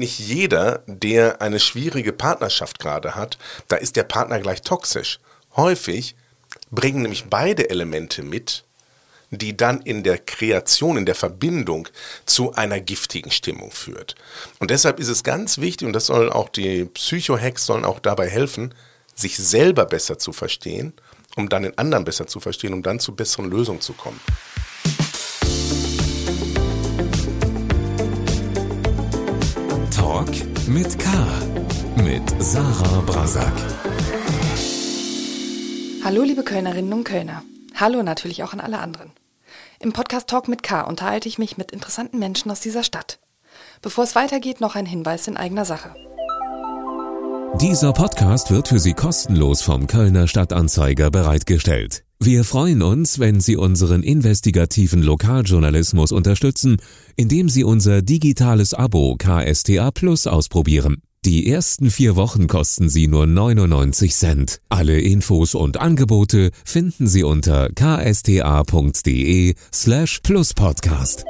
nicht jeder, der eine schwierige Partnerschaft gerade hat, da ist der Partner gleich toxisch. Häufig bringen nämlich beide Elemente mit, die dann in der Kreation, in der Verbindung zu einer giftigen Stimmung führt. Und deshalb ist es ganz wichtig, und das sollen auch die Psycho-Hacks sollen auch dabei helfen, sich selber besser zu verstehen, um dann den anderen besser zu verstehen, um dann zu besseren Lösungen zu kommen. Mit K. Mit Sarah Brasak. Hallo, liebe Kölnerinnen und Kölner. Hallo natürlich auch an alle anderen. Im Podcast Talk mit K unterhalte ich mich mit interessanten Menschen aus dieser Stadt. Bevor es weitergeht, noch ein Hinweis in eigener Sache. Dieser Podcast wird für Sie kostenlos vom Kölner Stadtanzeiger bereitgestellt. Wir freuen uns, wenn Sie unseren investigativen Lokaljournalismus unterstützen, indem Sie unser digitales Abo KSTA Plus ausprobieren. Die ersten vier Wochen kosten Sie nur 99 Cent. Alle Infos und Angebote finden Sie unter ksta.de slash pluspodcast.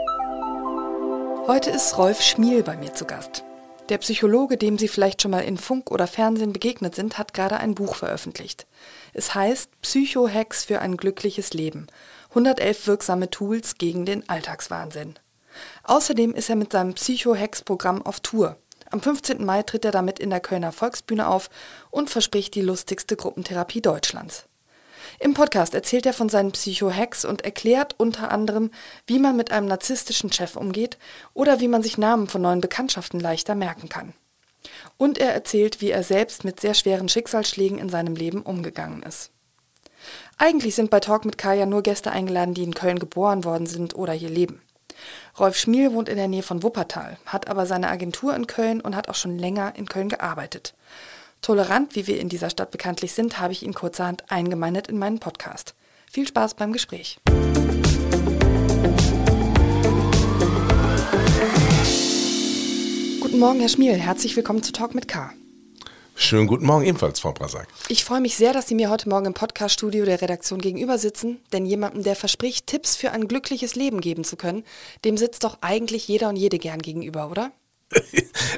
Heute ist Rolf Schmiel bei mir zu Gast. Der Psychologe, dem Sie vielleicht schon mal in Funk oder Fernsehen begegnet sind, hat gerade ein Buch veröffentlicht. Es heißt Psycho-Hacks für ein glückliches Leben. 111 wirksame Tools gegen den Alltagswahnsinn. Außerdem ist er mit seinem Psycho-Hacks-Programm auf Tour. Am 15. Mai tritt er damit in der Kölner Volksbühne auf und verspricht die lustigste Gruppentherapie Deutschlands. Im Podcast erzählt er von seinen Psycho-Hacks und erklärt unter anderem, wie man mit einem narzisstischen Chef umgeht oder wie man sich Namen von neuen Bekanntschaften leichter merken kann. Und er erzählt, wie er selbst mit sehr schweren Schicksalsschlägen in seinem Leben umgegangen ist. Eigentlich sind bei Talk mit Kaya nur Gäste eingeladen, die in Köln geboren worden sind oder hier leben. Rolf Schmiel wohnt in der Nähe von Wuppertal, hat aber seine Agentur in Köln und hat auch schon länger in Köln gearbeitet. Tolerant, wie wir in dieser Stadt bekanntlich sind, habe ich ihn kurzerhand eingemeindet in meinen Podcast. Viel Spaß beim Gespräch. Guten Morgen, Herr Schmiel. Herzlich willkommen zu Talk mit K. Schönen guten Morgen ebenfalls, Frau Brasak. Ich freue mich sehr, dass Sie mir heute Morgen im Podcaststudio der Redaktion gegenüber sitzen, denn jemandem, der verspricht, Tipps für ein glückliches Leben geben zu können, dem sitzt doch eigentlich jeder und jede gern gegenüber, oder?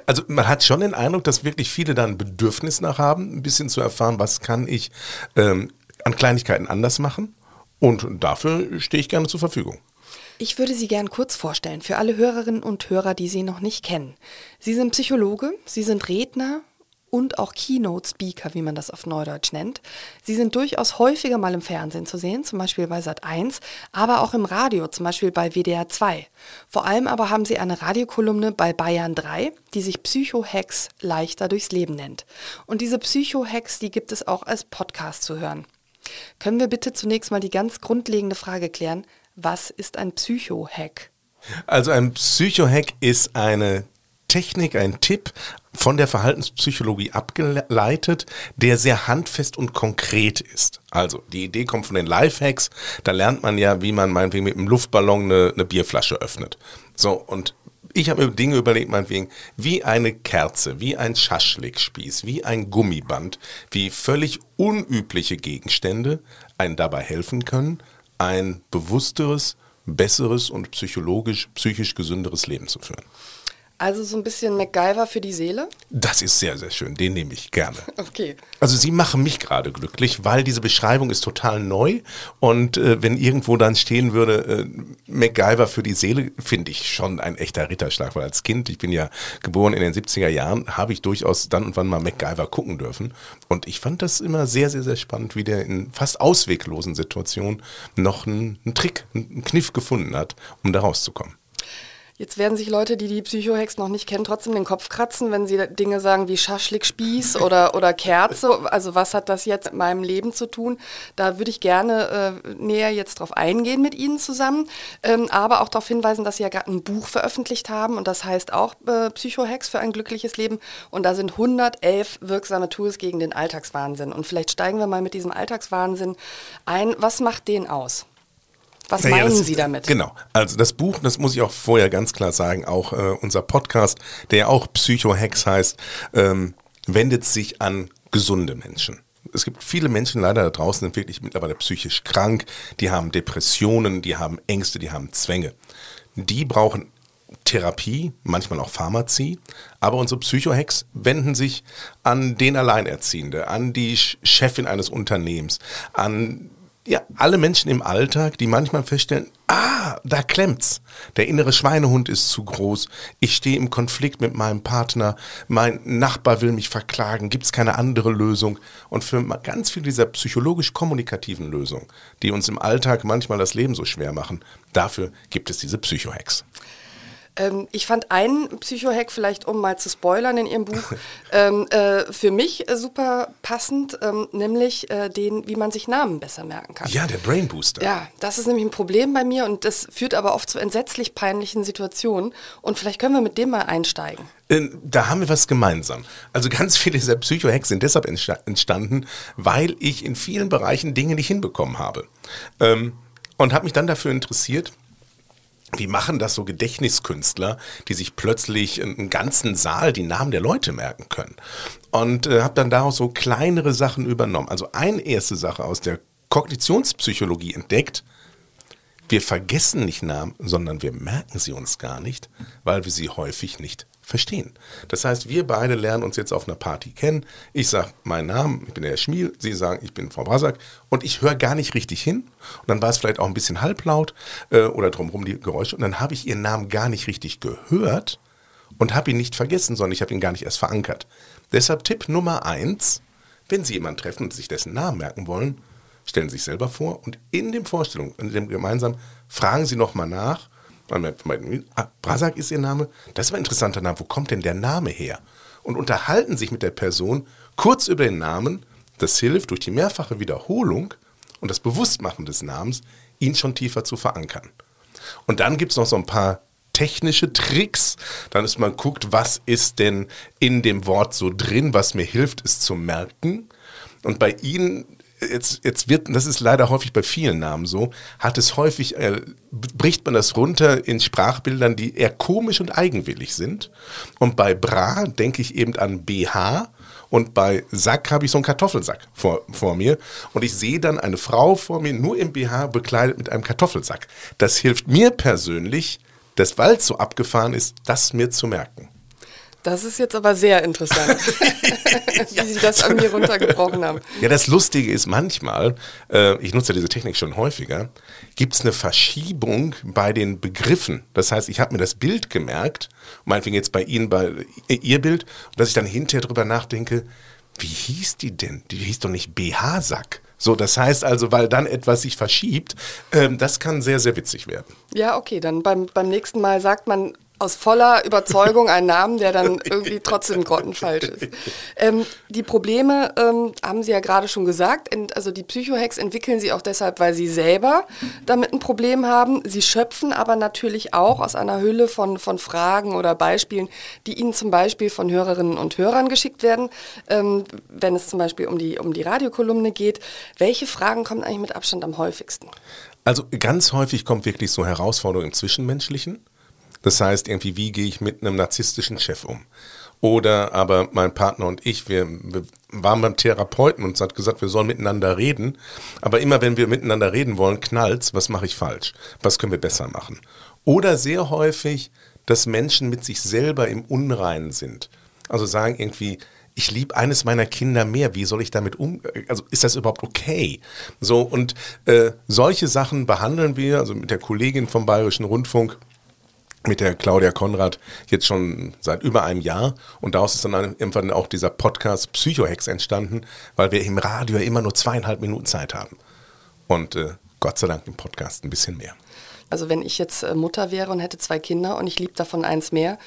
Also man hat schon den Eindruck, dass wirklich viele da ein Bedürfnis nach haben, ein bisschen zu erfahren, was kann ich ähm, an Kleinigkeiten anders machen. Und dafür stehe ich gerne zur Verfügung. Ich würde Sie gern kurz vorstellen für alle Hörerinnen und Hörer, die Sie noch nicht kennen. Sie sind Psychologe, Sie sind Redner, und auch Keynote-Speaker, wie man das auf Neudeutsch nennt. Sie sind durchaus häufiger mal im Fernsehen zu sehen, zum Beispiel bei Sat 1, aber auch im Radio, zum Beispiel bei WDR 2. Vor allem aber haben sie eine Radiokolumne bei Bayern 3, die sich Psycho-Hacks leichter durchs Leben nennt. Und diese Psycho-Hacks, die gibt es auch als Podcast zu hören. Können wir bitte zunächst mal die ganz grundlegende Frage klären, was ist ein Psycho-Hack? Also ein Psycho-Hack ist eine Technik, ein Tipp von der Verhaltenspsychologie abgeleitet, der sehr handfest und konkret ist. Also die Idee kommt von den Lifehacks. Da lernt man ja, wie man meinetwegen mit einem Luftballon eine, eine Bierflasche öffnet. So und ich habe mir Dinge überlegt, meinetwegen, wie eine Kerze, wie ein Schaschlikspieß, wie ein Gummiband, wie völlig unübliche Gegenstände einen dabei helfen können, ein bewussteres, besseres und psychologisch, psychisch gesünderes Leben zu führen. Also so ein bisschen MacGyver für die Seele? Das ist sehr, sehr schön. Den nehme ich gerne. Okay. Also Sie machen mich gerade glücklich, weil diese Beschreibung ist total neu. Und äh, wenn irgendwo dann stehen würde, äh, MacGyver für die Seele, finde ich schon ein echter Ritterschlag. Weil als Kind, ich bin ja geboren in den 70er Jahren, habe ich durchaus dann und wann mal MacGyver gucken dürfen. Und ich fand das immer sehr, sehr, sehr spannend, wie der in fast ausweglosen Situationen noch einen, einen Trick, einen Kniff gefunden hat, um da rauszukommen. Jetzt werden sich Leute, die die Psychohex noch nicht kennen, trotzdem den Kopf kratzen, wenn sie Dinge sagen wie Schaschlikspieß oder, oder Kerze. Also was hat das jetzt mit meinem Leben zu tun? Da würde ich gerne äh, näher jetzt drauf eingehen mit Ihnen zusammen, ähm, aber auch darauf hinweisen, dass Sie ja gerade ein Buch veröffentlicht haben und das heißt auch äh, Psychohex für ein glückliches Leben und da sind 111 wirksame Tools gegen den Alltagswahnsinn. Und vielleicht steigen wir mal mit diesem Alltagswahnsinn ein. Was macht den aus? Was naja, meinen Sie damit? Genau. Also das Buch, das muss ich auch vorher ganz klar sagen, auch äh, unser Podcast, der ja auch Psycho-Hacks heißt, ähm, wendet sich an gesunde Menschen. Es gibt viele Menschen leider da draußen, sind wirklich mittlerweile psychisch krank, die haben Depressionen, die haben Ängste, die haben Zwänge. Die brauchen Therapie, manchmal auch Pharmazie, aber unsere Psychohacks wenden sich an den Alleinerziehende, an die Chefin eines Unternehmens, an ja, alle Menschen im Alltag, die manchmal feststellen, ah, da klemmt's. Der innere Schweinehund ist zu groß. Ich stehe im Konflikt mit meinem Partner. Mein Nachbar will mich verklagen. Gibt's keine andere Lösung? Und für ganz viele dieser psychologisch-kommunikativen Lösungen, die uns im Alltag manchmal das Leben so schwer machen, dafür gibt es diese Psychohacks. Ähm, ich fand einen Psychohack, vielleicht um mal zu spoilern in Ihrem Buch, ähm, äh, für mich äh, super passend, ähm, nämlich äh, den, wie man sich Namen besser merken kann. Ja, der Brain Booster. Ja, das ist nämlich ein Problem bei mir und das führt aber oft zu entsetzlich peinlichen Situationen. Und vielleicht können wir mit dem mal einsteigen. Ähm, da haben wir was gemeinsam. Also ganz viele dieser Psychohacks sind deshalb entstanden, weil ich in vielen Bereichen Dinge nicht hinbekommen habe. Ähm, und habe mich dann dafür interessiert, wie machen das so Gedächtniskünstler, die sich plötzlich einen ganzen Saal die Namen der Leute merken können? Und äh, habe dann daraus so kleinere Sachen übernommen. Also eine erste Sache aus der Kognitionspsychologie entdeckt, wir vergessen nicht Namen, sondern wir merken sie uns gar nicht, weil wir sie häufig nicht verstehen. Das heißt, wir beide lernen uns jetzt auf einer Party kennen. Ich sage meinen Namen, ich bin der Herr Schmiel, Sie sagen, ich bin Frau Brasak und ich höre gar nicht richtig hin. Und dann war es vielleicht auch ein bisschen halblaut äh, oder drumherum die Geräusche und dann habe ich Ihren Namen gar nicht richtig gehört und habe ihn nicht vergessen, sondern ich habe ihn gar nicht erst verankert. Deshalb Tipp Nummer eins, wenn Sie jemanden treffen und sich dessen Namen merken wollen, stellen Sie sich selber vor und in dem Vorstellung, in dem gemeinsam, fragen Sie nochmal nach, Ah, Brasak ist ihr Name. Das ist ein interessanter Name. Wo kommt denn der Name her? Und unterhalten sich mit der Person kurz über den Namen. Das hilft durch die mehrfache Wiederholung und das Bewusstmachen des Namens, ihn schon tiefer zu verankern. Und dann gibt es noch so ein paar technische Tricks. Dann ist man guckt, was ist denn in dem Wort so drin, was mir hilft, es zu merken. Und bei Ihnen jetzt, jetzt wird, das ist leider häufig bei vielen Namen so, hat es häufig, äh, bricht man das runter in Sprachbildern, die eher komisch und eigenwillig sind. Und bei Bra denke ich eben an BH und bei Sack habe ich so einen Kartoffelsack vor, vor mir und ich sehe dann eine Frau vor mir nur im BH bekleidet mit einem Kartoffelsack. Das hilft mir persönlich, das weil es so abgefahren ist, das mir zu merken. Das ist jetzt aber sehr interessant, wie Sie das an mir runtergebrochen haben. Ja, das Lustige ist manchmal, äh, ich nutze diese Technik schon häufiger, gibt es eine Verschiebung bei den Begriffen. Das heißt, ich habe mir das Bild gemerkt, meinetwegen jetzt bei Ihnen, bei Ihr Bild, dass ich dann hinterher drüber nachdenke, wie hieß die denn? Die hieß doch nicht BH-Sack. So, das heißt also, weil dann etwas sich verschiebt, ähm, das kann sehr, sehr witzig werden. Ja, okay, dann beim, beim nächsten Mal sagt man aus voller Überzeugung einen Namen, der dann irgendwie trotzdem grottenfalsch ist. Ähm, die Probleme ähm, haben Sie ja gerade schon gesagt. Also die Psychohacks entwickeln Sie auch deshalb, weil Sie selber damit ein Problem haben. Sie schöpfen aber natürlich auch aus einer Hülle von, von Fragen oder Beispielen, die Ihnen zum Beispiel von Hörerinnen und Hörern geschickt werden, ähm, wenn es zum Beispiel um die, um die Radiokolumne geht. Welche Fragen kommen eigentlich mit Abstand am häufigsten? Also ganz häufig kommt wirklich so Herausforderung im Zwischenmenschlichen. Das heißt, irgendwie, wie gehe ich mit einem narzisstischen Chef um? Oder aber mein Partner und ich, wir, wir waren beim Therapeuten und hat gesagt, wir sollen miteinander reden. Aber immer wenn wir miteinander reden wollen, knallt's, was mache ich falsch? Was können wir besser machen? Oder sehr häufig, dass Menschen mit sich selber im Unreinen sind. Also sagen irgendwie, ich liebe eines meiner Kinder mehr, wie soll ich damit um, also ist das überhaupt okay? So, und äh, solche Sachen behandeln wir, also mit der Kollegin vom Bayerischen Rundfunk, mit der Claudia Konrad jetzt schon seit über einem Jahr und daraus ist dann irgendwann auch dieser Podcast Psychohex entstanden, weil wir im Radio immer nur zweieinhalb Minuten Zeit haben und äh, Gott sei Dank im Podcast ein bisschen mehr. Also wenn ich jetzt äh, Mutter wäre und hätte zwei Kinder und ich liebe davon eins mehr,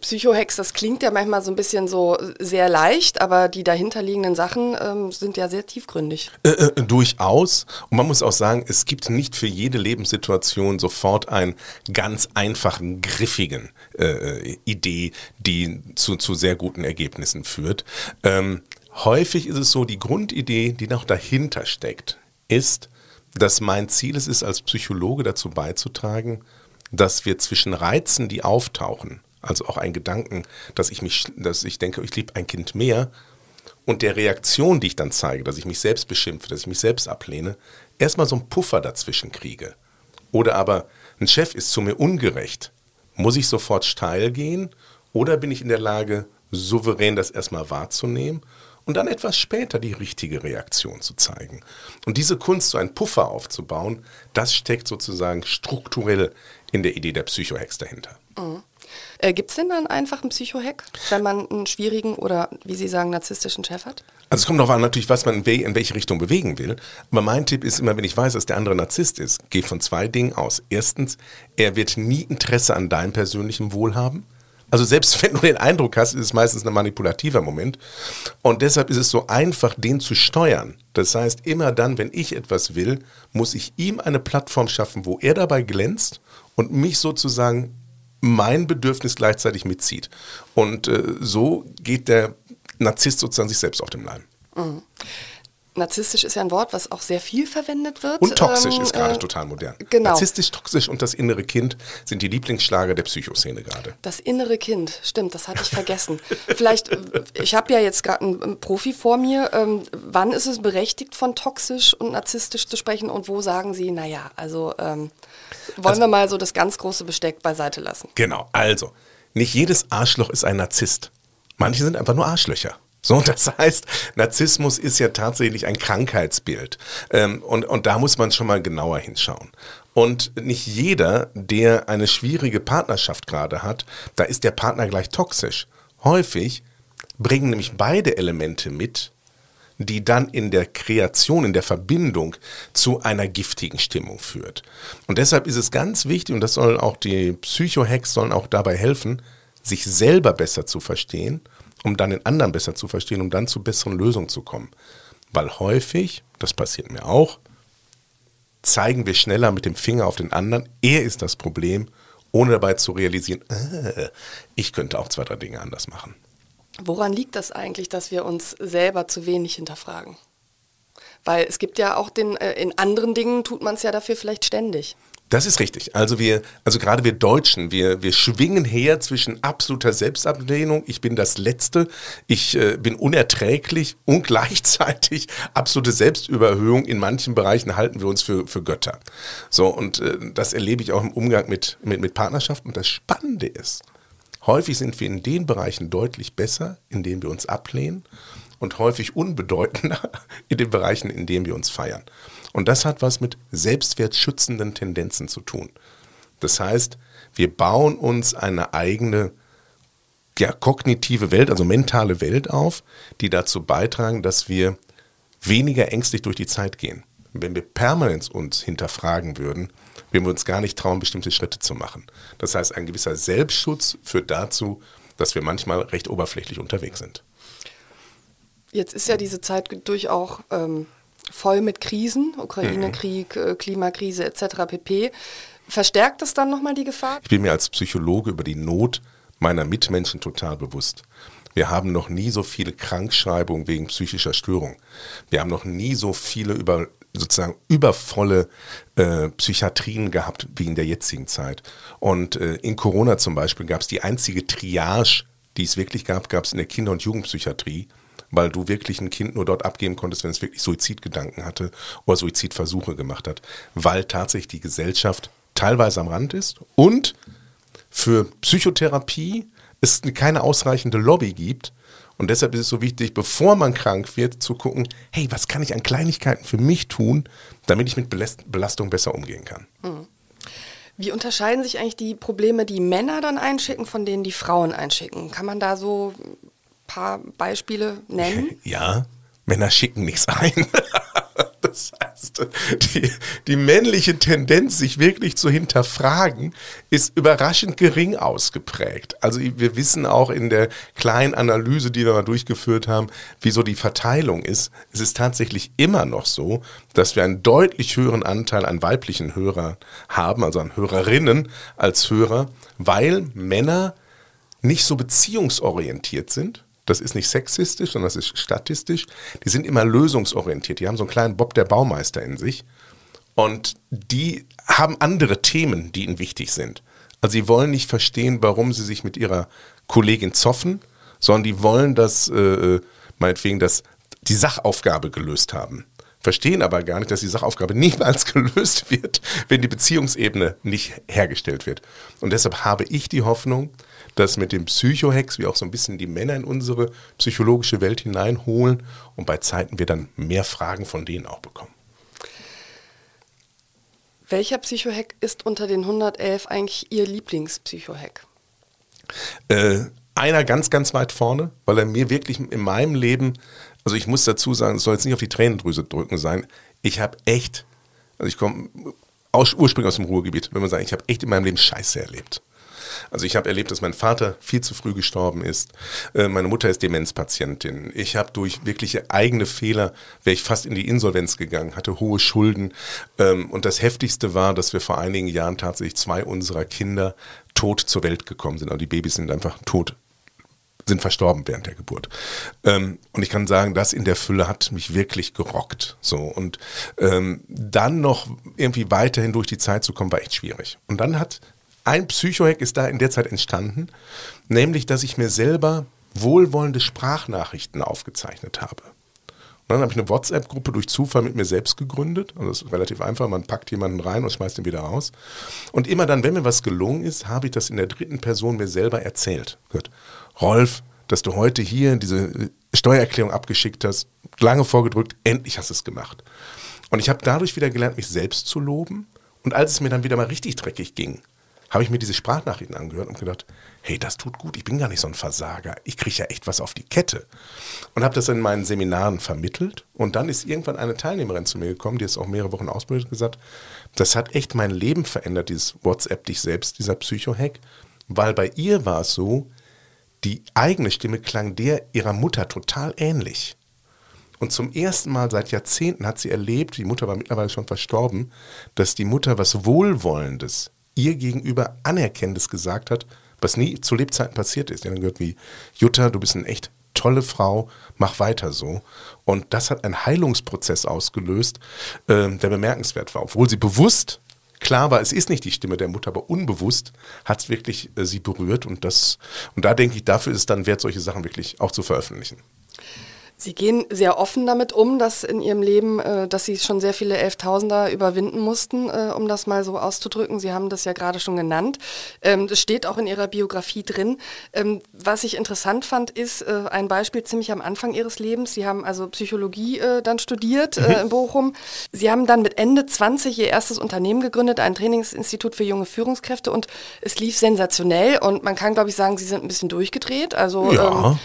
Psychohex, das klingt ja manchmal so ein bisschen so sehr leicht, aber die dahinterliegenden Sachen ähm, sind ja sehr tiefgründig. Äh, äh, durchaus. Und man muss auch sagen, es gibt nicht für jede Lebenssituation sofort einen ganz einfachen, griffigen äh, Idee, die zu, zu sehr guten Ergebnissen führt. Ähm, häufig ist es so, die Grundidee, die noch dahinter steckt, ist, dass mein Ziel es ist, als Psychologe dazu beizutragen, dass wir zwischen Reizen, die auftauchen, also auch ein Gedanken, dass ich mich, dass ich denke, ich liebe ein Kind mehr und der Reaktion, die ich dann zeige, dass ich mich selbst beschimpfe, dass ich mich selbst ablehne, erstmal so einen Puffer dazwischen kriege. Oder aber ein Chef ist zu mir ungerecht, Muss ich sofort steil gehen oder bin ich in der Lage, souverän das erstmal wahrzunehmen und dann etwas später die richtige Reaktion zu zeigen? Und diese Kunst, so einen Puffer aufzubauen, das steckt sozusagen strukturell in der Idee der Psychohex dahinter. Mhm. Äh, Gibt es denn dann einfach einen Psychohack, wenn man einen schwierigen oder, wie Sie sagen, narzisstischen Chef hat? Also es kommt darauf an, natürlich, was man in welche Richtung bewegen will. Aber mein Tipp ist immer, wenn ich weiß, dass der andere Narzisst ist, geh von zwei Dingen aus. Erstens, er wird nie Interesse an deinem persönlichen Wohl haben. Also selbst wenn du den Eindruck hast, ist es meistens ein manipulativer Moment. Und deshalb ist es so einfach, den zu steuern. Das heißt, immer dann, wenn ich etwas will, muss ich ihm eine Plattform schaffen, wo er dabei glänzt und mich sozusagen mein Bedürfnis gleichzeitig mitzieht. Und äh, so geht der Narzisst sozusagen sich selbst auf dem Leim. Mhm. Narzisstisch ist ja ein Wort, was auch sehr viel verwendet wird. Und toxisch ähm, ist gerade äh, total modern. Genau. Narzisstisch, toxisch und das innere Kind sind die Lieblingsschlager der Psychoszene gerade. Das innere Kind, stimmt, das hatte ich vergessen. Vielleicht, äh, ich habe ja jetzt gerade einen Profi vor mir. Ähm, wann ist es berechtigt, von toxisch und narzisstisch zu sprechen und wo sagen Sie, naja, also ähm, wollen also, wir mal so das ganz große Besteck beiseite lassen? Genau, also, nicht jedes Arschloch ist ein Narzisst. Manche sind einfach nur Arschlöcher. So, das heißt, Narzissmus ist ja tatsächlich ein Krankheitsbild. Ähm, und, und da muss man schon mal genauer hinschauen. Und nicht jeder, der eine schwierige Partnerschaft gerade hat, da ist der Partner gleich toxisch. Häufig bringen nämlich beide Elemente mit, die dann in der Kreation, in der Verbindung zu einer giftigen Stimmung führt. Und deshalb ist es ganz wichtig, und das sollen auch die Psychohacks sollen auch dabei helfen, sich selber besser zu verstehen, um dann den anderen besser zu verstehen, um dann zu besseren Lösungen zu kommen. Weil häufig, das passiert mir auch, zeigen wir schneller mit dem Finger auf den anderen, er ist das Problem, ohne dabei zu realisieren, äh, ich könnte auch zwei, drei Dinge anders machen. Woran liegt das eigentlich, dass wir uns selber zu wenig hinterfragen? Weil es gibt ja auch den, äh, in anderen Dingen tut man es ja dafür vielleicht ständig. Das ist richtig. Also wir, also gerade wir Deutschen, wir, wir schwingen her zwischen absoluter Selbstablehnung, ich bin das Letzte, ich äh, bin unerträglich und gleichzeitig absolute Selbstüberhöhung. In manchen Bereichen halten wir uns für, für Götter. So, und äh, das erlebe ich auch im Umgang mit, mit, mit Partnerschaften. Und das Spannende ist, häufig sind wir in den Bereichen deutlich besser, in denen wir uns ablehnen und häufig unbedeutender in den Bereichen, in denen wir uns feiern. Und das hat was mit selbstwertschützenden Tendenzen zu tun. Das heißt, wir bauen uns eine eigene ja, kognitive Welt, also mentale Welt auf, die dazu beitragen, dass wir weniger ängstlich durch die Zeit gehen. Wenn wir permanent uns hinterfragen würden, würden wir uns gar nicht trauen, bestimmte Schritte zu machen. Das heißt, ein gewisser Selbstschutz führt dazu, dass wir manchmal recht oberflächlich unterwegs sind. Jetzt ist ja diese Zeit durch auch ähm, voll mit Krisen, Ukraine-Krieg, mhm. Klimakrise etc. pp. Verstärkt das dann nochmal die Gefahr? Ich bin mir als Psychologe über die Not meiner Mitmenschen total bewusst. Wir haben noch nie so viele Krankschreibungen wegen psychischer Störung. Wir haben noch nie so viele über sozusagen übervolle äh, Psychiatrien gehabt wie in der jetzigen Zeit. Und äh, in Corona zum Beispiel gab es die einzige Triage, die es wirklich gab, gab es in der Kinder- und Jugendpsychiatrie weil du wirklich ein Kind nur dort abgeben konntest, wenn es wirklich Suizidgedanken hatte oder Suizidversuche gemacht hat, weil tatsächlich die Gesellschaft teilweise am Rand ist und für Psychotherapie es keine ausreichende Lobby gibt. Und deshalb ist es so wichtig, bevor man krank wird, zu gucken, hey, was kann ich an Kleinigkeiten für mich tun, damit ich mit Belastung besser umgehen kann. Mhm. Wie unterscheiden sich eigentlich die Probleme, die Männer dann einschicken, von denen die Frauen einschicken? Kann man da so paar Beispiele nennen? Ja, Männer schicken nichts ein. Das heißt, die, die, männliche Tendenz, sich wirklich zu hinterfragen, ist überraschend gering ausgeprägt. Also wir wissen auch in der kleinen Analyse, die wir mal durchgeführt haben, wieso die Verteilung ist. Es ist tatsächlich immer noch so, dass wir einen deutlich höheren Anteil an weiblichen Hörern haben, also an Hörerinnen als Hörer, weil Männer nicht so beziehungsorientiert sind das ist nicht sexistisch, sondern das ist statistisch. Die sind immer lösungsorientiert. Die haben so einen kleinen Bob der Baumeister in sich. Und die haben andere Themen, die ihnen wichtig sind. Also sie wollen nicht verstehen, warum sie sich mit ihrer Kollegin zoffen, sondern die wollen, dass, äh, meinetwegen, dass die Sachaufgabe gelöst haben. verstehen aber gar nicht, dass die Sachaufgabe niemals gelöst wird, wenn die Beziehungsebene nicht hergestellt wird. Und deshalb habe ich die Hoffnung, dass mit dem Psychohex wir auch so ein bisschen die Männer in unsere psychologische Welt hineinholen und bei Zeiten wir dann mehr Fragen von denen auch bekommen. Welcher Psychohack ist unter den 111 eigentlich Ihr Lieblingspsychohack? Äh, einer ganz, ganz weit vorne, weil er mir wirklich in meinem Leben, also ich muss dazu sagen, es soll jetzt nicht auf die Tränendrüse drücken sein, ich habe echt, also ich komme ursprünglich aus dem Ruhrgebiet, wenn man sagt, ich habe echt in meinem Leben Scheiße erlebt. Also ich habe erlebt, dass mein Vater viel zu früh gestorben ist. Äh, meine Mutter ist Demenzpatientin. Ich habe durch wirkliche eigene Fehler, wäre ich fast in die Insolvenz gegangen, hatte hohe Schulden. Ähm, und das Heftigste war, dass wir vor einigen Jahren tatsächlich zwei unserer Kinder tot zur Welt gekommen sind. Also die Babys sind einfach tot sind verstorben während der Geburt. Ähm, und ich kann sagen, das in der Fülle hat mich wirklich gerockt. So und ähm, dann noch irgendwie weiterhin durch die Zeit zu kommen, war echt schwierig. Und dann hat ein Psychohack ist da in der Zeit entstanden, nämlich, dass ich mir selber wohlwollende Sprachnachrichten aufgezeichnet habe. Und dann habe ich eine WhatsApp-Gruppe durch Zufall mit mir selbst gegründet. Also das ist relativ einfach. Man packt jemanden rein und schmeißt ihn wieder raus. Und immer dann, wenn mir was gelungen ist, habe ich das in der dritten Person mir selber erzählt. Gut. Rolf, dass du heute hier diese Steuererklärung abgeschickt hast, lange vorgedrückt, endlich hast du es gemacht. Und ich habe dadurch wieder gelernt, mich selbst zu loben. Und als es mir dann wieder mal richtig dreckig ging, habe ich mir diese Sprachnachrichten angehört und gedacht, hey, das tut gut, ich bin gar nicht so ein Versager, ich kriege ja echt was auf die Kette. Und habe das in meinen Seminaren vermittelt und dann ist irgendwann eine Teilnehmerin zu mir gekommen, die ist auch mehrere Wochen ausbildet, gesagt, das hat echt mein Leben verändert, dieses WhatsApp dich selbst, dieser Psycho-Hack, weil bei ihr war es so, die eigene Stimme klang der ihrer Mutter total ähnlich. Und zum ersten Mal seit Jahrzehnten hat sie erlebt, die Mutter war mittlerweile schon verstorben, dass die Mutter was Wohlwollendes ihr gegenüber Anerkennendes gesagt hat, was nie zu Lebzeiten passiert ist. Die haben gehört wie, Jutta, du bist eine echt tolle Frau, mach weiter so. Und das hat einen Heilungsprozess ausgelöst, äh, der bemerkenswert war. Obwohl sie bewusst klar war, es ist nicht die Stimme der Mutter, aber unbewusst hat es wirklich äh, sie berührt. Und, das, und da denke ich, dafür ist es dann wert, solche Sachen wirklich auch zu veröffentlichen. Sie gehen sehr offen damit um, dass in Ihrem Leben, äh, dass Sie schon sehr viele Elftausender überwinden mussten, äh, um das mal so auszudrücken. Sie haben das ja gerade schon genannt. Ähm, das steht auch in Ihrer Biografie drin. Ähm, was ich interessant fand, ist äh, ein Beispiel ziemlich am Anfang Ihres Lebens. Sie haben also Psychologie äh, dann studiert äh, mhm. in Bochum. Sie haben dann mit Ende 20 Ihr erstes Unternehmen gegründet, ein Trainingsinstitut für junge Führungskräfte und es lief sensationell und man kann, glaube ich, sagen, Sie sind ein bisschen durchgedreht. Also ja. ähm,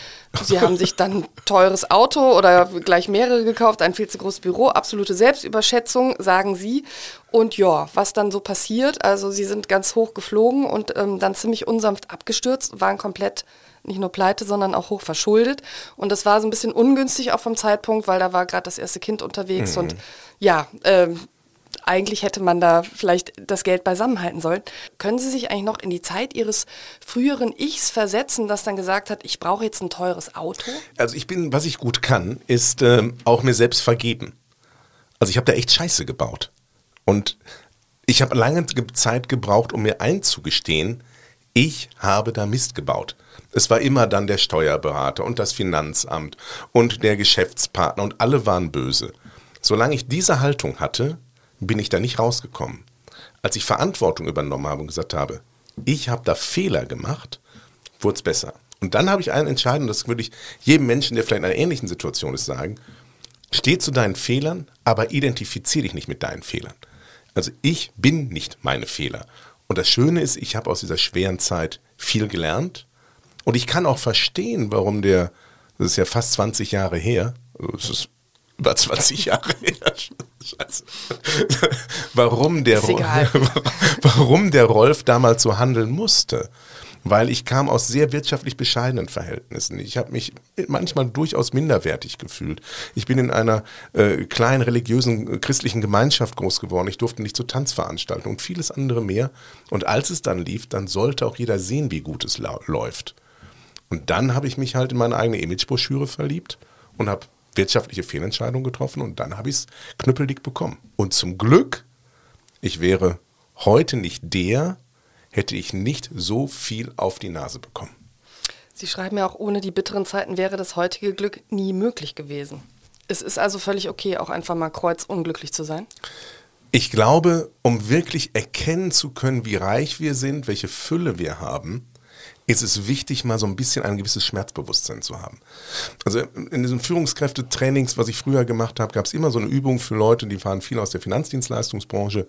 Sie haben sich dann ein teures Auto oder gleich mehrere gekauft, ein viel zu großes Büro, absolute Selbstüberschätzung, sagen Sie. Und ja, was dann so passiert, also Sie sind ganz hoch geflogen und ähm, dann ziemlich unsanft abgestürzt, waren komplett nicht nur pleite, sondern auch hoch verschuldet. Und das war so ein bisschen ungünstig auch vom Zeitpunkt, weil da war gerade das erste Kind unterwegs mhm. und ja, ähm, eigentlich hätte man da vielleicht das Geld beisammenhalten sollen. Können Sie sich eigentlich noch in die Zeit Ihres früheren Ichs versetzen, das dann gesagt hat, ich brauche jetzt ein teures Auto? Also ich bin, was ich gut kann, ist ähm, auch mir selbst vergeben. Also ich habe da echt Scheiße gebaut. Und ich habe lange Zeit gebraucht, um mir einzugestehen, ich habe da Mist gebaut. Es war immer dann der Steuerberater und das Finanzamt und der Geschäftspartner und alle waren böse. Solange ich diese Haltung hatte, bin ich da nicht rausgekommen. Als ich Verantwortung übernommen habe und gesagt habe, ich habe da Fehler gemacht, wurde es besser. Und dann habe ich einen entscheiden, das würde ich jedem Menschen, der vielleicht in einer ähnlichen Situation ist, sagen, steh zu deinen Fehlern, aber identifiziere dich nicht mit deinen Fehlern. Also ich bin nicht meine Fehler. Und das Schöne ist, ich habe aus dieser schweren Zeit viel gelernt und ich kann auch verstehen, warum der, das ist ja fast 20 Jahre her, also es ist über 20 Jahre her. Scheiße. warum, der warum der Rolf damals so handeln musste. Weil ich kam aus sehr wirtschaftlich bescheidenen Verhältnissen. Ich habe mich manchmal durchaus minderwertig gefühlt. Ich bin in einer äh, kleinen religiösen äh, christlichen Gemeinschaft groß geworden. Ich durfte nicht zu Tanzveranstaltungen und vieles andere mehr. Und als es dann lief, dann sollte auch jeder sehen, wie gut es läuft. Und dann habe ich mich halt in meine eigene Imagebroschüre verliebt und habe wirtschaftliche Fehlentscheidung getroffen und dann habe ich es knüppeldick bekommen. Und zum Glück, ich wäre heute nicht der, hätte ich nicht so viel auf die Nase bekommen. Sie schreiben ja auch, ohne die bitteren Zeiten wäre das heutige Glück nie möglich gewesen. Es ist also völlig okay, auch einfach mal kreuzunglücklich zu sein? Ich glaube, um wirklich erkennen zu können, wie reich wir sind, welche Fülle wir haben, ist es wichtig, mal so ein bisschen ein gewisses Schmerzbewusstsein zu haben. Also in diesen Führungskräftetrainings, was ich früher gemacht habe, gab es immer so eine Übung für Leute, die fahren viel aus der Finanzdienstleistungsbranche.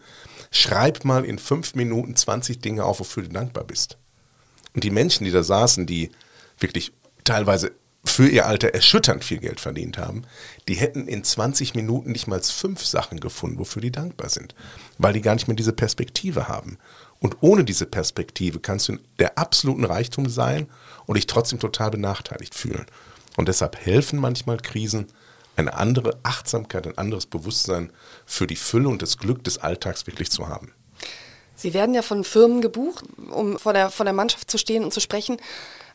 Schreib mal in fünf Minuten 20 Dinge auf, wofür du dankbar bist. Und die Menschen, die da saßen, die wirklich teilweise für ihr Alter erschütternd viel Geld verdient haben, die hätten in 20 Minuten nicht mal fünf Sachen gefunden, wofür die dankbar sind, weil die gar nicht mehr diese Perspektive haben. Und ohne diese Perspektive kannst du in der absoluten Reichtum sein und dich trotzdem total benachteiligt fühlen. Und deshalb helfen manchmal Krisen, eine andere Achtsamkeit, ein anderes Bewusstsein für die Fülle und das Glück des Alltags wirklich zu haben. Sie werden ja von Firmen gebucht, um vor der, vor der Mannschaft zu stehen und zu sprechen.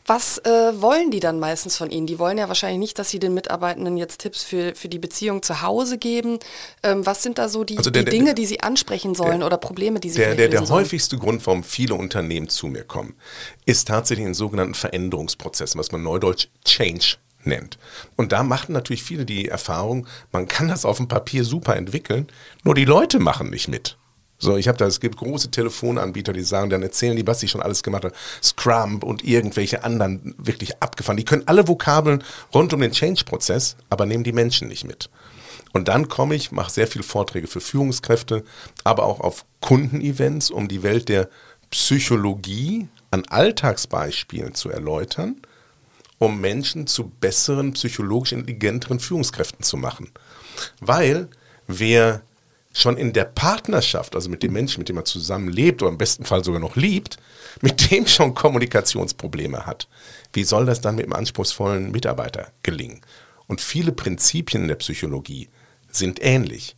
Was äh, wollen die dann meistens von Ihnen? Die wollen ja wahrscheinlich nicht, dass Sie den Mitarbeitenden jetzt Tipps für, für die Beziehung zu Hause geben. Ähm, was sind da so die, also der, die Dinge, der, die Sie ansprechen sollen der, oder Probleme, die Sie der, der, der häufigste Grund, warum viele Unternehmen zu mir kommen, ist tatsächlich in sogenannten Veränderungsprozessen, was man neudeutsch Change nennt. Und da machen natürlich viele die Erfahrung, man kann das auf dem Papier super entwickeln, nur die Leute machen nicht mit. So, ich habe da, es gibt große Telefonanbieter, die sagen, dann erzählen die, was sie schon alles gemacht haben. Scrum und irgendwelche anderen wirklich abgefahren. Die können alle Vokabeln rund um den Change-Prozess, aber nehmen die Menschen nicht mit. Und dann komme ich, mache sehr viele Vorträge für Führungskräfte, aber auch auf Kundenevents, um die Welt der Psychologie an Alltagsbeispielen zu erläutern, um Menschen zu besseren, psychologisch intelligenteren Führungskräften zu machen. Weil wer schon in der Partnerschaft, also mit dem Menschen, mit dem er zusammenlebt oder im besten Fall sogar noch liebt, mit dem schon Kommunikationsprobleme hat, wie soll das dann mit einem anspruchsvollen Mitarbeiter gelingen? Und viele Prinzipien in der Psychologie sind ähnlich.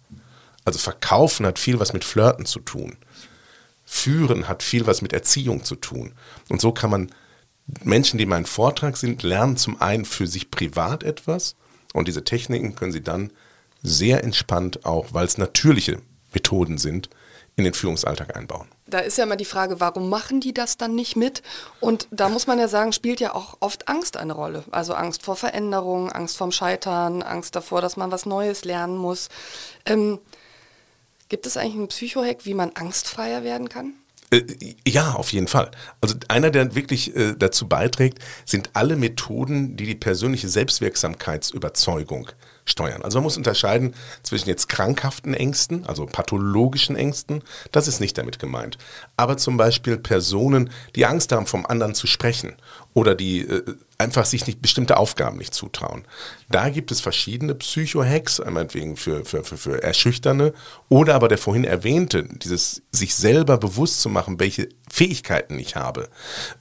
Also Verkaufen hat viel was mit Flirten zu tun. Führen hat viel was mit Erziehung zu tun. Und so kann man Menschen, die in meinem Vortrag sind, lernen zum einen für sich privat etwas und diese Techniken können sie dann sehr entspannt auch, weil es natürliche Methoden sind, in den Führungsalltag einbauen. Da ist ja immer die Frage, warum machen die das dann nicht mit? Und da muss man ja sagen, spielt ja auch oft Angst eine Rolle. Also Angst vor Veränderung, Angst vorm Scheitern, Angst davor, dass man was Neues lernen muss. Ähm, gibt es eigentlich einen Psychohack, wie man angstfreier werden kann? Äh, ja, auf jeden Fall. Also einer, der wirklich äh, dazu beiträgt, sind alle Methoden, die die persönliche Selbstwirksamkeitsüberzeugung steuern. Also man muss unterscheiden zwischen jetzt krankhaften Ängsten, also pathologischen Ängsten, das ist nicht damit gemeint. Aber zum Beispiel Personen, die Angst haben, vom anderen zu sprechen oder die äh, einfach sich nicht bestimmte Aufgaben nicht zutrauen. Da gibt es verschiedene Psycho-Hacks, meinetwegen für, für, für, für Erschüchternde oder aber der vorhin erwähnte, dieses sich selber bewusst zu machen, welche Fähigkeiten ich habe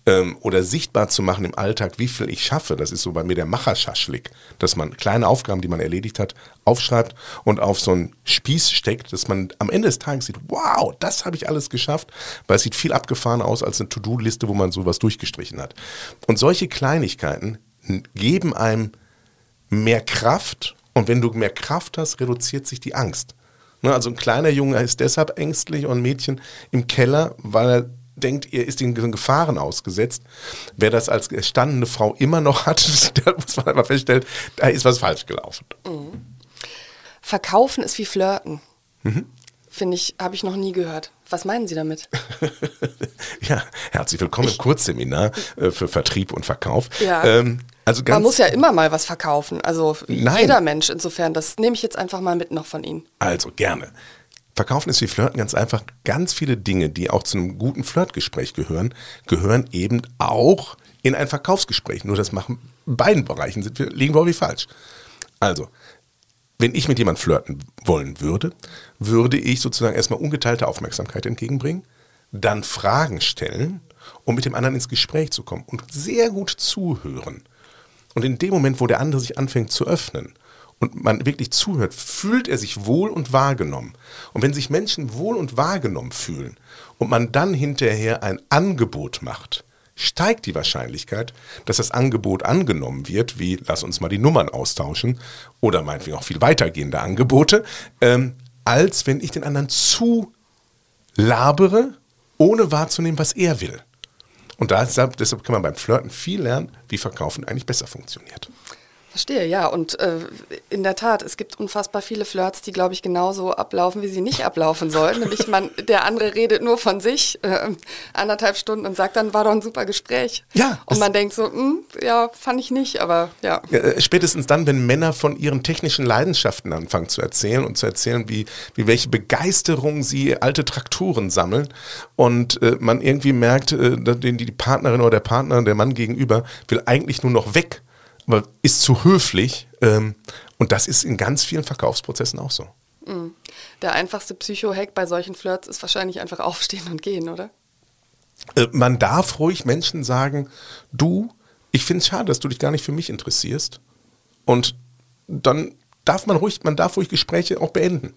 ähm, oder sichtbar zu machen im Alltag, wie viel ich schaffe. Das ist so bei mir der Macherschaschlik, dass man kleine Aufgaben, die man erledigt hat, aufschreibt und auf so einen Spieß steckt, dass man am Ende des Tages sieht, wow, das habe ich alles geschafft, weil es sieht viel abgefahren aus als eine To-Do-Liste, wo man sowas durchgestrichen hat. Und solche Kleinigkeiten geben einem mehr Kraft und wenn du mehr Kraft hast, reduziert sich die Angst. Ne, also ein kleiner Junge ist deshalb ängstlich und ein Mädchen im Keller, weil er denkt, er ist den Gefahren ausgesetzt. Wer das als gestandene Frau immer noch hat, da muss man einfach feststellen, da ist was falsch gelaufen. Mhm. Verkaufen ist wie Flirten. Mhm. Finde ich, habe ich noch nie gehört. Was meinen Sie damit? ja, herzlich willkommen im Kurzseminar äh, für Vertrieb und Verkauf. Ja. Ähm, also Man muss ja immer mal was verkaufen. Also Nein. jeder Mensch insofern. Das nehme ich jetzt einfach mal mit noch von Ihnen. Also gerne. Verkaufen ist wie Flirten ganz einfach. Ganz viele Dinge, die auch zu einem guten Flirtgespräch gehören, gehören eben auch in ein Verkaufsgespräch. Nur das machen in beiden Bereichen sind wir, liegen wir wie falsch. Also, wenn ich mit jemandem flirten wollen würde, würde ich sozusagen erstmal ungeteilte Aufmerksamkeit entgegenbringen, dann Fragen stellen, um mit dem anderen ins Gespräch zu kommen und sehr gut zuhören. Und in dem Moment, wo der andere sich anfängt zu öffnen und man wirklich zuhört, fühlt er sich wohl und wahrgenommen. Und wenn sich Menschen wohl und wahrgenommen fühlen und man dann hinterher ein Angebot macht, steigt die Wahrscheinlichkeit, dass das Angebot angenommen wird, wie lass uns mal die Nummern austauschen oder meinetwegen auch viel weitergehende Angebote, ähm, als wenn ich den anderen zu labere, ohne wahrzunehmen, was er will. Und deshalb, deshalb kann man beim Flirten viel lernen, wie Verkaufen eigentlich besser funktioniert. Verstehe, ja. Und äh, in der Tat, es gibt unfassbar viele Flirts, die, glaube ich, genauso ablaufen, wie sie nicht ablaufen sollen. Nämlich man, der andere redet nur von sich äh, anderthalb Stunden und sagt dann, war doch ein super Gespräch. Ja. Und man denkt so, hm, ja, fand ich nicht, aber ja. ja. Äh, spätestens dann, wenn Männer von ihren technischen Leidenschaften anfangen zu erzählen und zu erzählen, wie, wie welche Begeisterung sie alte Traktoren sammeln und äh, man irgendwie merkt, äh, die, die Partnerin oder der Partner, der Mann gegenüber, will eigentlich nur noch weg aber ist zu höflich. Ähm, und das ist in ganz vielen Verkaufsprozessen auch so. Mhm. Der einfachste Psycho-Hack bei solchen Flirts ist wahrscheinlich einfach aufstehen und gehen, oder? Äh, man darf ruhig Menschen sagen, du, ich finde es schade, dass du dich gar nicht für mich interessierst. Und dann darf man ruhig, man darf ruhig Gespräche auch beenden.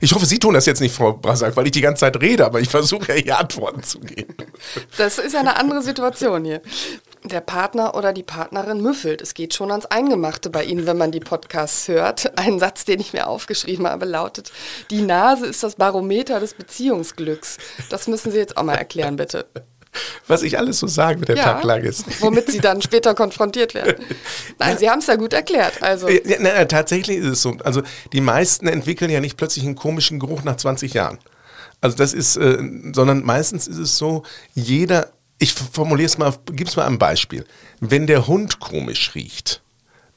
Ich hoffe, Sie tun das jetzt nicht, Frau Brasak, weil ich die ganze Zeit rede, aber ich versuche ja hier Antworten zu geben. Das ist eine andere Situation hier. Der Partner oder die Partnerin müffelt. Es geht schon ans Eingemachte bei Ihnen, wenn man die Podcasts hört. Ein Satz, den ich mir aufgeschrieben habe, lautet, die Nase ist das Barometer des Beziehungsglücks. Das müssen Sie jetzt auch mal erklären, bitte was ich alles so sage, wenn der ja, Tag lang ist. Womit sie dann später konfrontiert werden. Nein, ja. Sie haben es ja gut erklärt. Also. Ja, na, tatsächlich ist es so. Also die meisten entwickeln ja nicht plötzlich einen komischen Geruch nach 20 Jahren. Also das ist, äh, sondern meistens ist es so, jeder, ich formuliere es mal, gib es mal ein Beispiel. Wenn der Hund komisch riecht,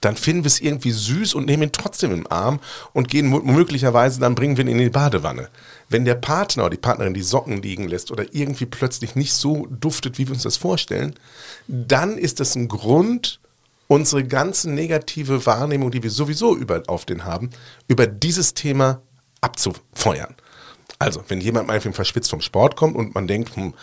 dann finden wir es irgendwie süß und nehmen ihn trotzdem im Arm und gehen möglicherweise, dann bringen wir ihn in die Badewanne. Wenn der Partner oder die Partnerin die Socken liegen lässt oder irgendwie plötzlich nicht so duftet, wie wir uns das vorstellen, dann ist das ein Grund, unsere ganze negative Wahrnehmung, die wir sowieso über, auf den haben, über dieses Thema abzufeuern. Also, wenn jemand mal verschwitzt vom Sport kommt und man denkt, hm,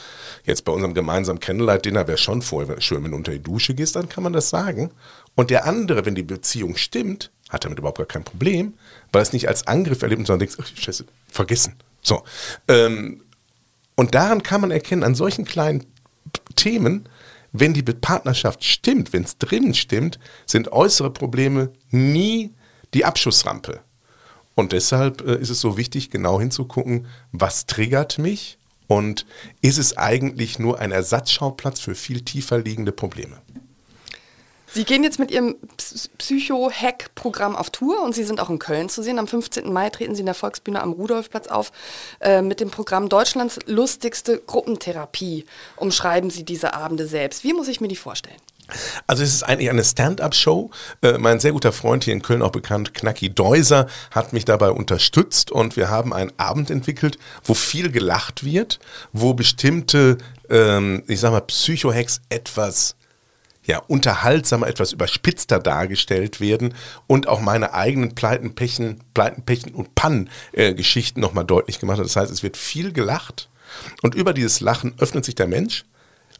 jetzt bei unserem gemeinsamen Candlelight-Dinner wäre schon vorher schön, wenn du unter die Dusche gehst, dann kann man das sagen. Und der andere, wenn die Beziehung stimmt, hat damit überhaupt gar kein Problem, weil es nicht als Angriff erlebt, sondern denkst, ach, Scheiße, vergessen. So. Ähm, und daran kann man erkennen, an solchen kleinen Themen, wenn die Partnerschaft stimmt, wenn es drinnen stimmt, sind äußere Probleme nie die Abschussrampe. Und deshalb äh, ist es so wichtig, genau hinzugucken, was triggert mich und ist es eigentlich nur ein Ersatzschauplatz für viel tiefer liegende Probleme. Sie gehen jetzt mit Ihrem Psycho-Hack-Programm auf Tour und Sie sind auch in Köln zu sehen. Am 15. Mai treten Sie in der Volksbühne am Rudolfplatz auf äh, mit dem Programm Deutschlands lustigste Gruppentherapie. Umschreiben Sie diese Abende selbst. Wie muss ich mir die vorstellen? Also es ist eigentlich eine Stand-up-Show. Äh, mein sehr guter Freund hier in Köln auch bekannt, Knacki Deuser, hat mich dabei unterstützt und wir haben einen Abend entwickelt, wo viel gelacht wird, wo bestimmte, ähm, ich sag mal, Psycho-Hacks etwas ja, unterhaltsamer, etwas überspitzter dargestellt werden und auch meine eigenen Pleiten, Pechen, Pleiten, Pechen und Pannen-Geschichten äh, nochmal deutlich gemacht hat. Das heißt, es wird viel gelacht und über dieses Lachen öffnet sich der Mensch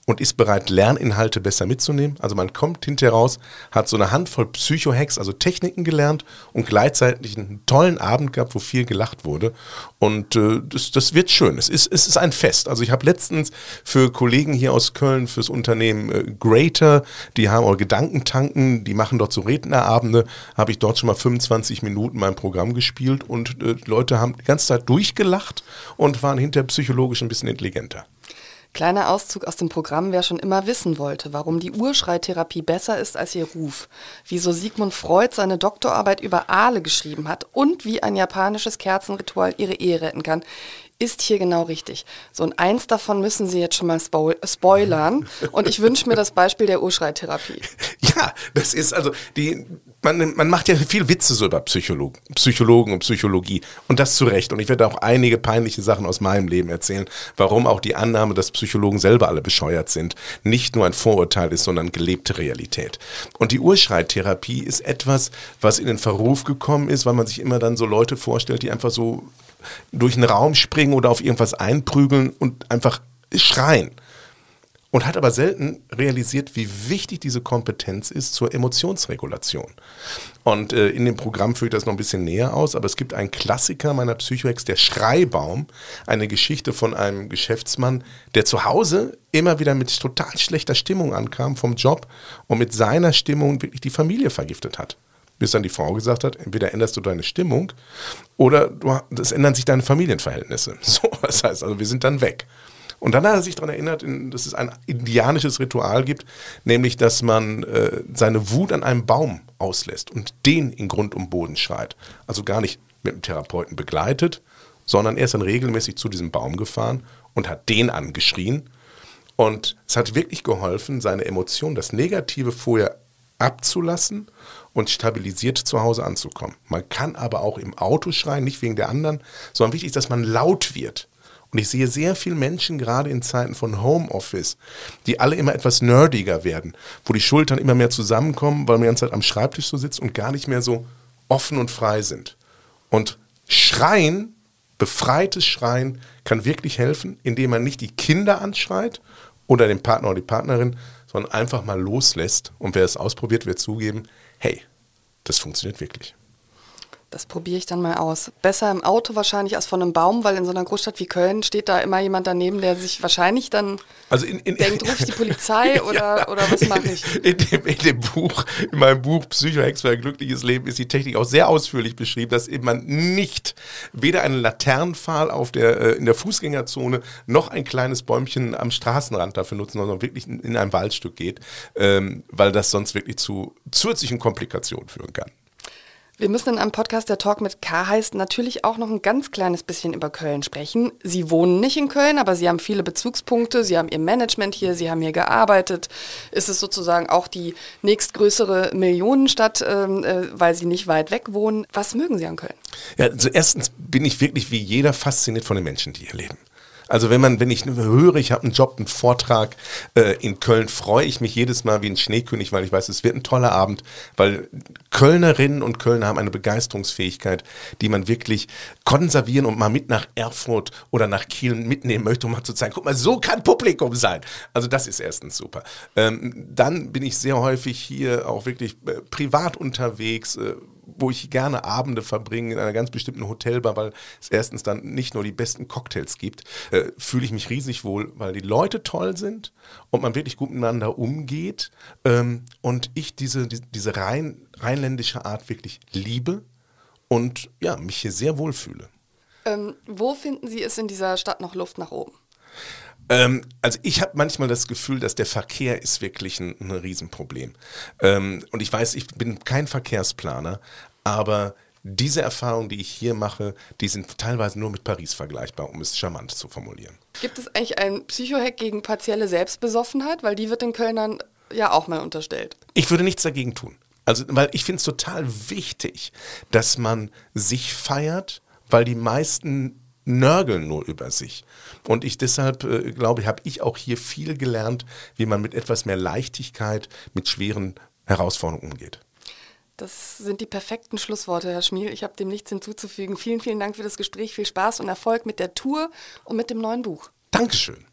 und ist bereit, Lerninhalte besser mitzunehmen. Also man kommt hinterher raus, hat so eine Handvoll Psycho-Hacks, also Techniken gelernt und gleichzeitig einen tollen Abend gehabt, wo viel gelacht wurde. Und äh, das, das wird schön. Es ist, es ist ein Fest. Also ich habe letztens für Kollegen hier aus Köln, fürs Unternehmen äh, Greater, die haben auch Gedankentanken, die machen dort so Rednerabende, habe ich dort schon mal 25 Minuten mein Programm gespielt und äh, Leute haben die ganze Zeit durchgelacht und waren hinterher psychologisch ein bisschen intelligenter. Kleiner Auszug aus dem Programm, wer schon immer wissen wollte, warum die Urschreitherapie besser ist als ihr Ruf, wieso Sigmund Freud seine Doktorarbeit über Aale geschrieben hat und wie ein japanisches Kerzenritual ihre Ehe retten kann, ist hier genau richtig. So und eins davon müssen Sie jetzt schon mal spo spoilern und ich wünsche mir das Beispiel der Urschreitherapie. Ja, das ist also die man, man macht ja viel Witze so über Psychologen, Psychologen und Psychologie. Und das zu Recht. Und ich werde auch einige peinliche Sachen aus meinem Leben erzählen, warum auch die Annahme, dass Psychologen selber alle bescheuert sind, nicht nur ein Vorurteil ist, sondern gelebte Realität. Und die Urschreittherapie ist etwas, was in den Verruf gekommen ist, weil man sich immer dann so Leute vorstellt, die einfach so durch einen Raum springen oder auf irgendwas einprügeln und einfach schreien und hat aber selten realisiert, wie wichtig diese Kompetenz ist zur Emotionsregulation. Und äh, in dem Programm führe ich das noch ein bisschen näher aus, aber es gibt einen Klassiker meiner Psychoex, der Schreibaum, eine Geschichte von einem Geschäftsmann, der zu Hause immer wieder mit total schlechter Stimmung ankam vom Job und mit seiner Stimmung wirklich die Familie vergiftet hat bis dann die Frau gesagt hat, entweder änderst du deine Stimmung oder es ändern sich deine Familienverhältnisse. So, das heißt also, wir sind dann weg. Und dann hat er sich daran erinnert, dass es ein indianisches Ritual gibt, nämlich dass man äh, seine Wut an einem Baum auslässt und den in Grund und Boden schreit. Also gar nicht mit dem Therapeuten begleitet, sondern er ist dann regelmäßig zu diesem Baum gefahren und hat den angeschrien. Und es hat wirklich geholfen, seine Emotionen, das Negative vorher abzulassen und stabilisiert zu Hause anzukommen. Man kann aber auch im Auto schreien, nicht wegen der anderen, sondern wichtig ist, dass man laut wird. Und ich sehe sehr viele Menschen, gerade in Zeiten von Homeoffice, die alle immer etwas nerdiger werden, wo die Schultern immer mehr zusammenkommen, weil man die ganze Zeit am Schreibtisch so sitzt und gar nicht mehr so offen und frei sind. Und Schreien, befreites Schreien, kann wirklich helfen, indem man nicht die Kinder anschreit oder den Partner oder die Partnerin, sondern einfach mal loslässt. Und wer es ausprobiert, wird zugeben, hey, das funktioniert wirklich. Das probiere ich dann mal aus. Besser im Auto wahrscheinlich als von einem Baum, weil in so einer Großstadt wie Köln steht da immer jemand daneben, der sich wahrscheinlich dann also in, in, denkt, ruft die Polizei oder, ja, oder was mache ich? In dem, in dem, Buch, in meinem Buch Psychohex für ein glückliches Leben ist die Technik auch sehr ausführlich beschrieben, dass man nicht weder einen Laternenpfahl auf der, äh, in der Fußgängerzone noch ein kleines Bäumchen am Straßenrand dafür nutzen, sondern wirklich in, in ein Waldstück geht, ähm, weil das sonst wirklich zu zusätzlichen Komplikationen führen kann. Wir müssen in einem Podcast, der Talk mit K heißt, natürlich auch noch ein ganz kleines bisschen über Köln sprechen. Sie wohnen nicht in Köln, aber Sie haben viele Bezugspunkte. Sie haben Ihr Management hier, Sie haben hier gearbeitet. Ist es sozusagen auch die nächstgrößere Millionenstadt, ähm, äh, weil Sie nicht weit weg wohnen? Was mögen Sie an Köln? Ja, also erstens bin ich wirklich wie jeder fasziniert von den Menschen, die hier leben. Also wenn man, wenn ich höre, ich habe einen Job, einen Vortrag äh, in Köln, freue ich mich jedes Mal wie ein Schneekönig, weil ich weiß, es wird ein toller Abend, weil Kölnerinnen und Kölner haben eine Begeisterungsfähigkeit, die man wirklich konservieren und mal mit nach Erfurt oder nach Kiel mitnehmen möchte, um mal zu zeigen, guck mal, so kann Publikum sein. Also das ist erstens super. Ähm, dann bin ich sehr häufig hier auch wirklich äh, privat unterwegs. Äh, wo ich gerne Abende verbringe in einer ganz bestimmten Hotelbar, weil es erstens dann nicht nur die besten Cocktails gibt, äh, fühle ich mich riesig wohl, weil die Leute toll sind und man wirklich gut miteinander umgeht ähm, und ich diese, die, diese rein, rheinländische Art wirklich liebe und ja, mich hier sehr wohl fühle. Ähm, wo finden Sie es in dieser Stadt noch Luft nach oben? Ähm, also ich habe manchmal das Gefühl, dass der Verkehr ist wirklich ein, ein Riesenproblem. Ähm, und ich weiß, ich bin kein Verkehrsplaner, aber diese Erfahrungen, die ich hier mache, die sind teilweise nur mit Paris vergleichbar, um es charmant zu formulieren. Gibt es eigentlich einen Psychohack gegen partielle Selbstbesoffenheit? Weil die wird den Kölnern ja auch mal unterstellt. Ich würde nichts dagegen tun. Also, weil ich finde es total wichtig, dass man sich feiert, weil die meisten nörgeln nur über sich. Und ich deshalb äh, glaube ich, habe ich auch hier viel gelernt, wie man mit etwas mehr Leichtigkeit mit schweren Herausforderungen umgeht. Das sind die perfekten Schlussworte, Herr Schmiel. Ich habe dem nichts hinzuzufügen. Vielen, vielen Dank für das Gespräch. Viel Spaß und Erfolg mit der Tour und mit dem neuen Buch. Dankeschön.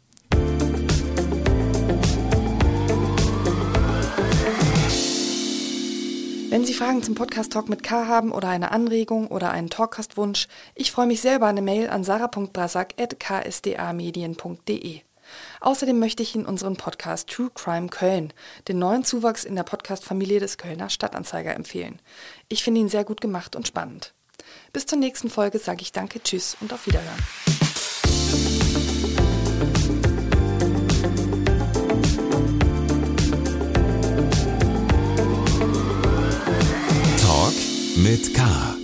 Wenn Sie Fragen zum Podcast Talk mit K haben oder eine Anregung oder einen Talkcast-Wunsch, ich freue mich selber eine Mail an sarah.brasak.ksdamedien.de. Außerdem möchte ich Ihnen unseren Podcast True Crime Köln, den neuen Zuwachs in der Podcast-Familie des Kölner Stadtanzeiger, empfehlen. Ich finde ihn sehr gut gemacht und spannend. Bis zur nächsten Folge sage ich Danke, Tschüss und auf Wiederhören. mit K.